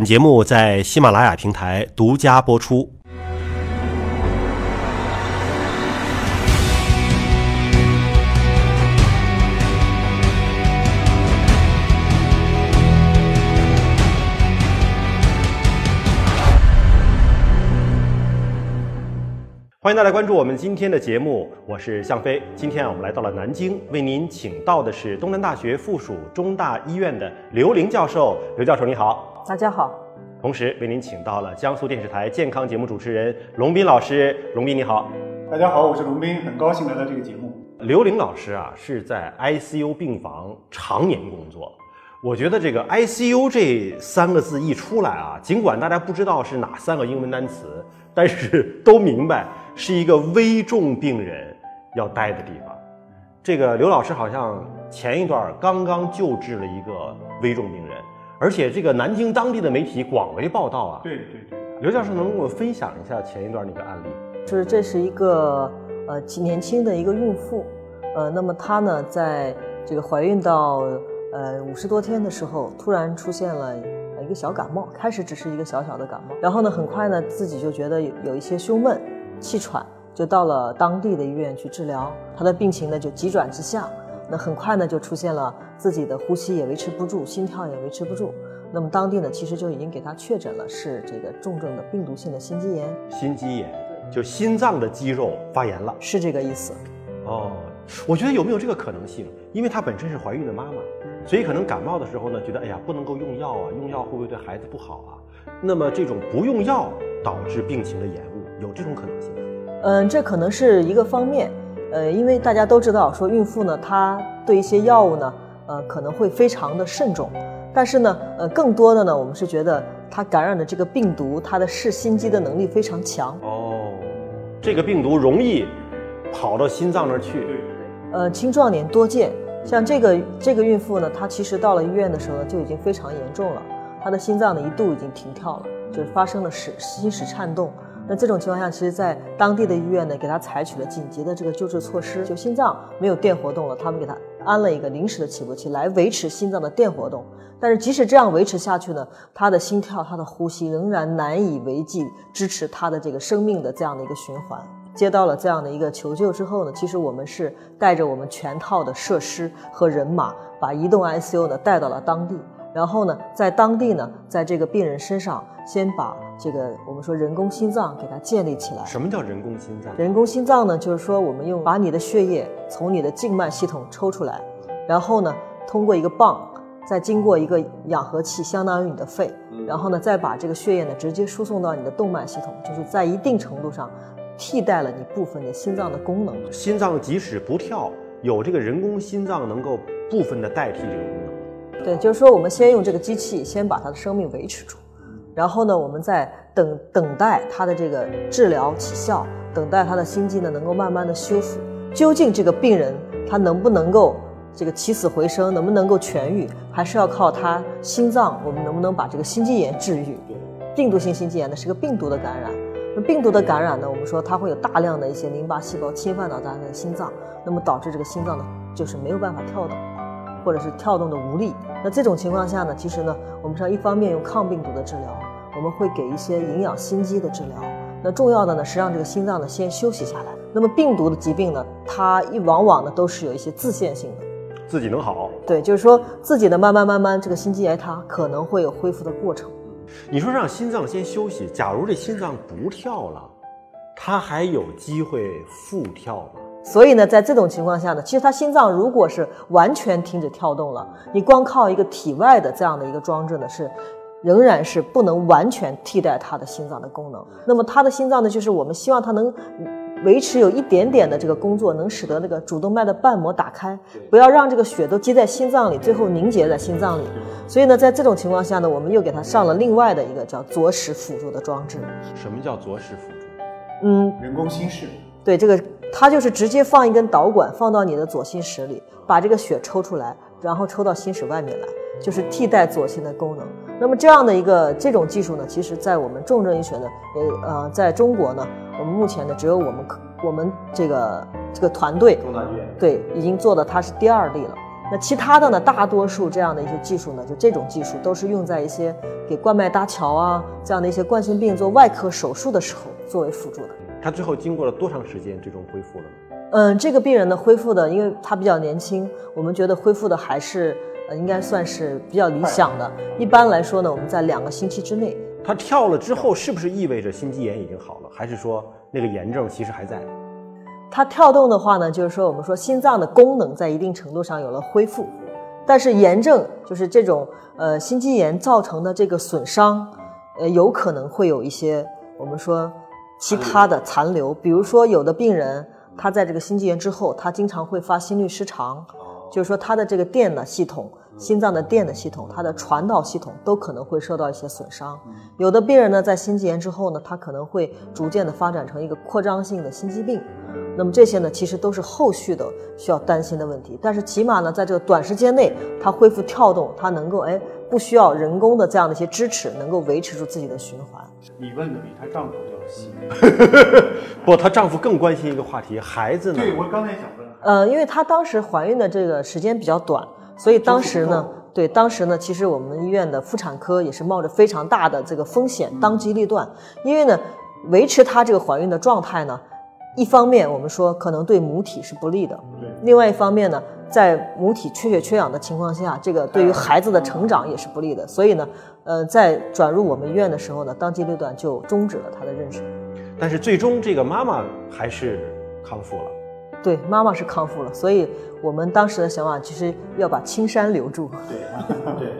本节目在喜马拉雅平台独家播出。欢迎大家关注我们今天的节目，我是向飞。今天，我们来到了南京，为您请到的是东南大学附属中大医院的刘玲教授。刘教授你好，大家好。同时为您请到了江苏电视台健康节目主持人龙斌老师。龙斌你好，大家好，我是龙斌，很高兴来到这个节目。刘玲老师啊，是在 ICU 病房常年工作。我觉得这个 ICU 这三个字一出来啊，尽管大家不知道是哪三个英文单词，但是都明白。是一个危重病人要待的地方。这个刘老师好像前一段刚刚救治了一个危重病人，而且这个南京当地的媒体广为报道啊。对对对。刘教授能跟我分享一下前一段那个案例？就是这是一个呃年轻的一个孕妇，呃，那么她呢在这个怀孕到呃五十多天的时候，突然出现了一个小感冒，开始只是一个小小的感冒，然后呢很快呢自己就觉得有有一些胸闷。气喘，就到了当地的医院去治疗，她的病情呢就急转直下，那很快呢就出现了自己的呼吸也维持不住，心跳也维持不住，那么当地呢其实就已经给他确诊了是这个重症的病毒性的心肌炎，心肌炎就心脏的肌肉发炎了，是这个意思。哦，我觉得有没有这个可能性？因为她本身是怀孕的妈妈，所以可能感冒的时候呢，觉得哎呀不能够用药啊，用药会不会对孩子不好啊？那么这种不用药导致病情的延误。有这种可能性吗，嗯，这可能是一个方面，呃，因为大家都知道，说孕妇呢，她对一些药物呢，呃，可能会非常的慎重，但是呢，呃，更多的呢，我们是觉得她感染的这个病毒，它的噬心肌的能力非常强。哦，这个病毒容易跑到心脏那儿去。呃，青壮年多见，像这个这个孕妇呢，她其实到了医院的时候呢，就已经非常严重了，她的心脏呢一度已经停跳了，就是发生了室心室颤动。那这种情况下，其实，在当地的医院呢，给他采取了紧急的这个救治措施，就心脏没有电活动了，他们给他安了一个临时的起搏器来维持心脏的电活动。但是，即使这样维持下去呢，他的心跳、他的呼吸仍然难以为继，支持他的这个生命的这样的一个循环。接到了这样的一个求救之后呢，其实我们是带着我们全套的设施和人马，把移动 ICU 呢带到了当地。然后呢，在当地呢，在这个病人身上，先把这个我们说人工心脏给它建立起来。什么叫人工心脏？人工心脏呢，就是说我们用把你的血液从你的静脉系统抽出来，然后呢，通过一个泵，再经过一个氧合器，相当于你的肺，然后呢，再把这个血液呢直接输送到你的动脉系统，就是在一定程度上替代了你部分的心脏的功能。心脏即使不跳，有这个人工心脏能够部分的代替这个功能。对，就是说，我们先用这个机器，先把它的生命维持住，然后呢，我们再等等待他的这个治疗起效，等待他的心肌呢能够慢慢的修复。究竟这个病人他能不能够这个起死回生，能不能够痊愈，还是要靠他心脏，我们能不能把这个心肌炎治愈？病毒性心肌炎呢是个病毒的感染，那病毒的感染呢，我们说它会有大量的一些淋巴细胞侵犯到咱的心脏，那么导致这个心脏呢就是没有办法跳动。或者是跳动的无力，那这种情况下呢，其实呢，我们是一方面用抗病毒的治疗，我们会给一些营养心肌的治疗。那重要的呢是让这个心脏呢先休息下来。那么病毒的疾病呢，它一往往呢都是有一些自限性的，自己能好。对，就是说自己呢慢慢慢慢这个心肌癌它可能会有恢复的过程。你说让心脏先休息，假如这心脏不跳了，它还有机会复跳吗？所以呢，在这种情况下呢，其实他心脏如果是完全停止跳动了，你光靠一个体外的这样的一个装置呢，是仍然是不能完全替代他的心脏的功能。那么他的心脏呢，就是我们希望他能维持有一点点的这个工作，能使得那个主动脉的瓣膜打开，不要让这个血都积在心脏里，最后凝结在心脏里。所以呢，在这种情况下呢，我们又给他上了另外的一个叫左室辅助的装置。什么叫左室辅助？嗯，人工心室。对这个。它就是直接放一根导管放到你的左心室里，把这个血抽出来，然后抽到心室外面来，就是替代左心的功能。那么这样的一个这种技术呢，其实在我们重症医学呢，也呃，在中国呢，我们目前呢只有我们科我们这个这个团队，对已经做的它是第二例了。那其他的呢，大多数这样的一些技术呢，就这种技术都是用在一些给冠脉搭桥啊这样的一些冠心病做外科手术的时候作为辅助的。他最后经过了多长时间，最终恢复了呢？嗯，这个病人呢恢复的，因为他比较年轻，我们觉得恢复的还是呃应该算是比较理想的。一般来说呢，我们在两个星期之内。他跳了之后，是不是意味着心肌炎已经好了，还是说那个炎症其实还在？他跳动的话呢，就是说我们说心脏的功能在一定程度上有了恢复，但是炎症就是这种呃心肌炎造成的这个损伤，呃有可能会有一些我们说其他的残留，比如说有的病人他在这个心肌炎之后，他经常会发心律失常，就是说他的这个电的系统。心脏的电的系统，它的传导系统都可能会受到一些损伤。有的病人呢，在心肌炎之后呢，他可能会逐渐的发展成一个扩张性的心肌病。那么这些呢，其实都是后续的需要担心的问题。但是起码呢，在这个短时间内，它恢复跳动，它能够哎不需要人工的这样的一些支持，能够维持住自己的循环。你问的比她丈夫要细。不，她丈夫更关心一个话题，孩子呢？对，我刚才想问。呃，因为她当时怀孕的这个时间比较短。所以当时呢，对当时呢，其实我们医院的妇产科也是冒着非常大的这个风险，当机立断。因为呢，维持她这个怀孕的状态呢，一方面我们说可能对母体是不利的，另外一方面呢，在母体缺血缺氧的情况下，这个对于孩子的成长也是不利的。所以呢，呃，在转入我们医院的时候呢，当机立断就终止了他的妊娠。但是最终这个妈妈还是康复了。对，妈妈是康复了，所以我们当时的想法其实要把青山留住。对，对，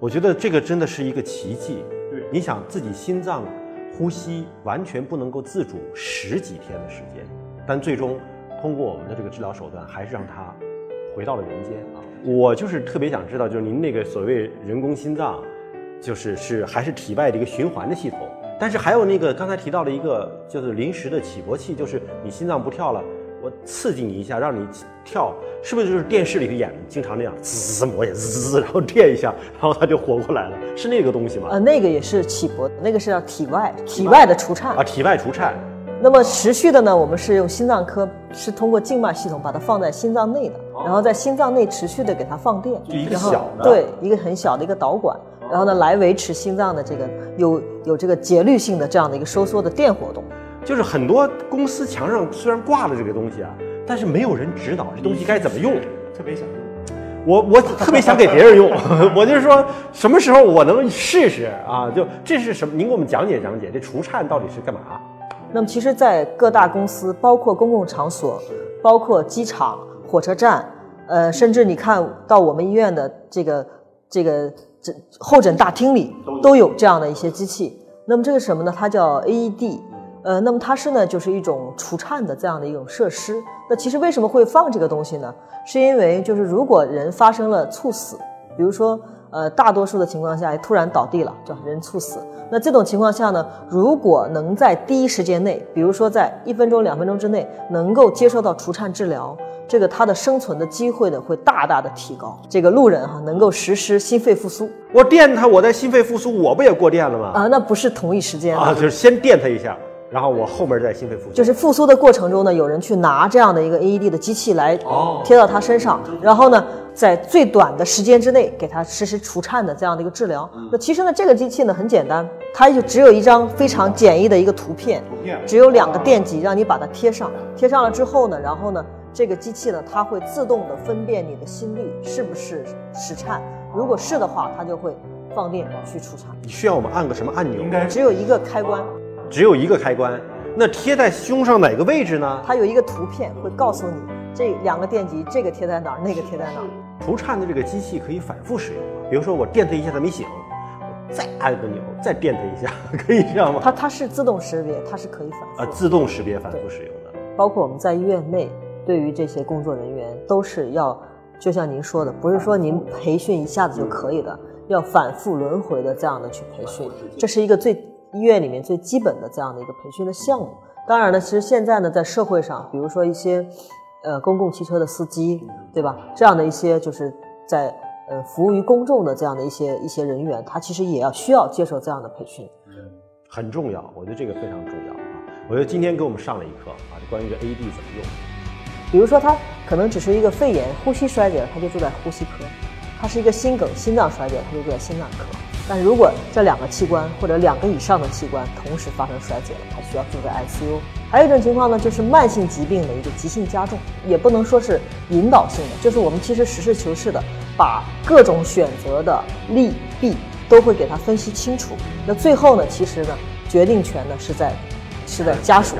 我觉得这个真的是一个奇迹。对，你想自己心脏呼吸完全不能够自主十几天的时间，但最终通过我们的这个治疗手段，还是让他回到了人间啊！我就是特别想知道，就是您那个所谓人工心脏，就是是还是体外的一个循环的系统，但是还有那个刚才提到了一个就是临时的起搏器，就是你心脏不跳了。我刺激你一下，让你跳，是不是就是电视里头演的，经常那样滋滋磨也滋滋滋，然后电一下，然后他就活过来了，是那个东西吗？呃，那个也是起搏，那个是叫体外体外的除颤啊，体外除颤。那么持续的呢，我们是用心脏科，是通过静脉系统把它放在心脏内的，然后在心脏内持续的给它放电，就一个小的，对，一个很小的一个导管，然后呢来维持心脏的这个有有这个节律性的这样的一个收缩的电活动。就是很多公司墙上虽然挂了这个东西啊，但是没有人指导这东西该怎么用。特别想用，我我特别想给别人用，我就是说什么时候我能试试啊？就这是什么？您给我们讲解讲解，这除颤到底是干嘛？那么其实，在各大公司，包括公共场所，包括机场、火车站，呃，甚至你看到我们医院的这个这个这候诊大厅里，都有这样的一些机器。那么这个什么呢？它叫 AED。呃，那么它是呢，就是一种除颤的这样的一种设施。那其实为什么会放这个东西呢？是因为就是如果人发生了猝死，比如说呃，大多数的情况下突然倒地了，叫人猝死。那这种情况下呢，如果能在第一时间内，比如说在一分钟、两分钟之内，能够接受到除颤治疗，这个他的生存的机会呢会大大的提高。这个路人哈，能够实施心肺复苏。我电他，我在心肺复苏，我不也过电了吗？啊，那不是同一时间啊，就是先电他一下。然后我后面再心肺复苏，就是复苏的过程中呢，有人去拿这样的一个 AED 的机器来贴到他身上，然后呢，在最短的时间之内给他实施除颤的这样的一个治疗。那其实呢，这个机器呢很简单，它就只有一张非常简易的一个图片，只有两个电极，让你把它贴上。贴上了之后呢，然后呢，这个机器呢，它会自动的分辨你的心率是不是实颤，如果是的话，它就会放电去除颤。你需要我们按个什么按钮？应该只有一个开关。只有一个开关，那贴在胸上哪个位置呢？它有一个图片会告诉你这两个电极，这个贴在哪儿，那个贴在哪儿。除颤的这个机器可以反复使用吗？比如说我电它一下它没醒，我再按个钮，再电它一下，可以这样吗？它它是自动识别，它是可以反复。啊，自动识别反复使用的。包括我们在医院内，对于这些工作人员都是要，就像您说的，不是说您培训一下子就可以的，要反复轮回的这样的去培训，这是一个最。医院里面最基本的这样的一个培训的项目，当然呢，其实现在呢，在社会上，比如说一些，呃，公共汽车的司机，对吧？这样的一些就是在呃服务于公众的这样的一些一些人员，他其实也要需要接受这样的培训，很重要。我觉得这个非常重要啊！我觉得今天给我们上了一课啊，就关于这 AD 怎么用。比如说他可能只是一个肺炎、呼吸衰竭，他就住在呼吸科；他是一个心梗、心脏衰竭，他就住在心脏科。但如果这两个器官或者两个以上的器官同时发生衰竭了，他需要住在 ICU。还有一种情况呢，就是慢性疾病的一个急性加重，也不能说是引导性的，就是我们其实实事求是的把各种选择的利弊都会给他分析清楚。那最后呢，其实呢，决定权呢是在是在家属。